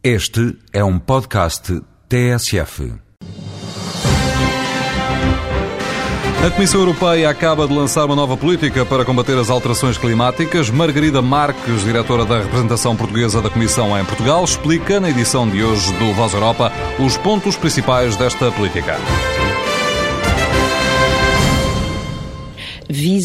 Este é um podcast TSF. A Comissão Europeia acaba de lançar uma nova política para combater as alterações climáticas. Margarida Marques, diretora da representação portuguesa da Comissão em Portugal, explica na edição de hoje do Voz Europa os pontos principais desta política.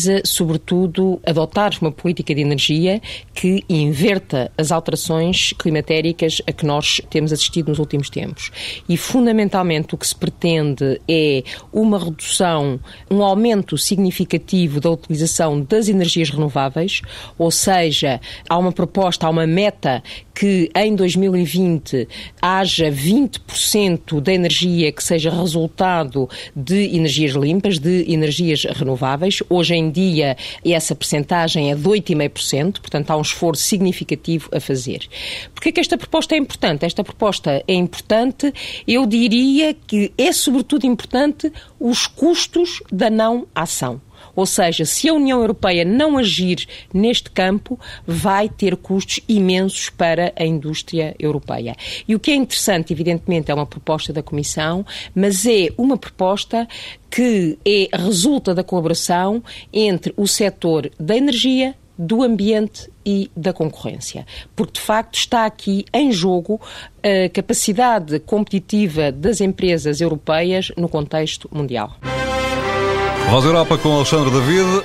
Visa, sobretudo, adotar uma política de energia que inverta as alterações climatéricas a que nós temos assistido nos últimos tempos. E, fundamentalmente, o que se pretende é uma redução, um aumento significativo da utilização das energias renováveis, ou seja, há uma proposta, há uma meta que em 2020 haja 20% da energia que seja resultado de energias limpas, de energias renováveis. Hoje em dia essa percentagem é de 8,5%, portanto há um esforço significativo a fazer. Por que esta proposta é importante? Esta proposta é importante, eu diria que é sobretudo importante os custos da não ação. Ou seja, se a União Europeia não agir neste campo, vai ter custos imensos para a indústria europeia. E o que é interessante, evidentemente, é uma proposta da Comissão, mas é uma proposta que é, resulta da colaboração entre o setor da energia, do ambiente e da concorrência. Porque, de facto, está aqui em jogo a capacidade competitiva das empresas europeias no contexto mundial. Voz Europa com Alexandre David.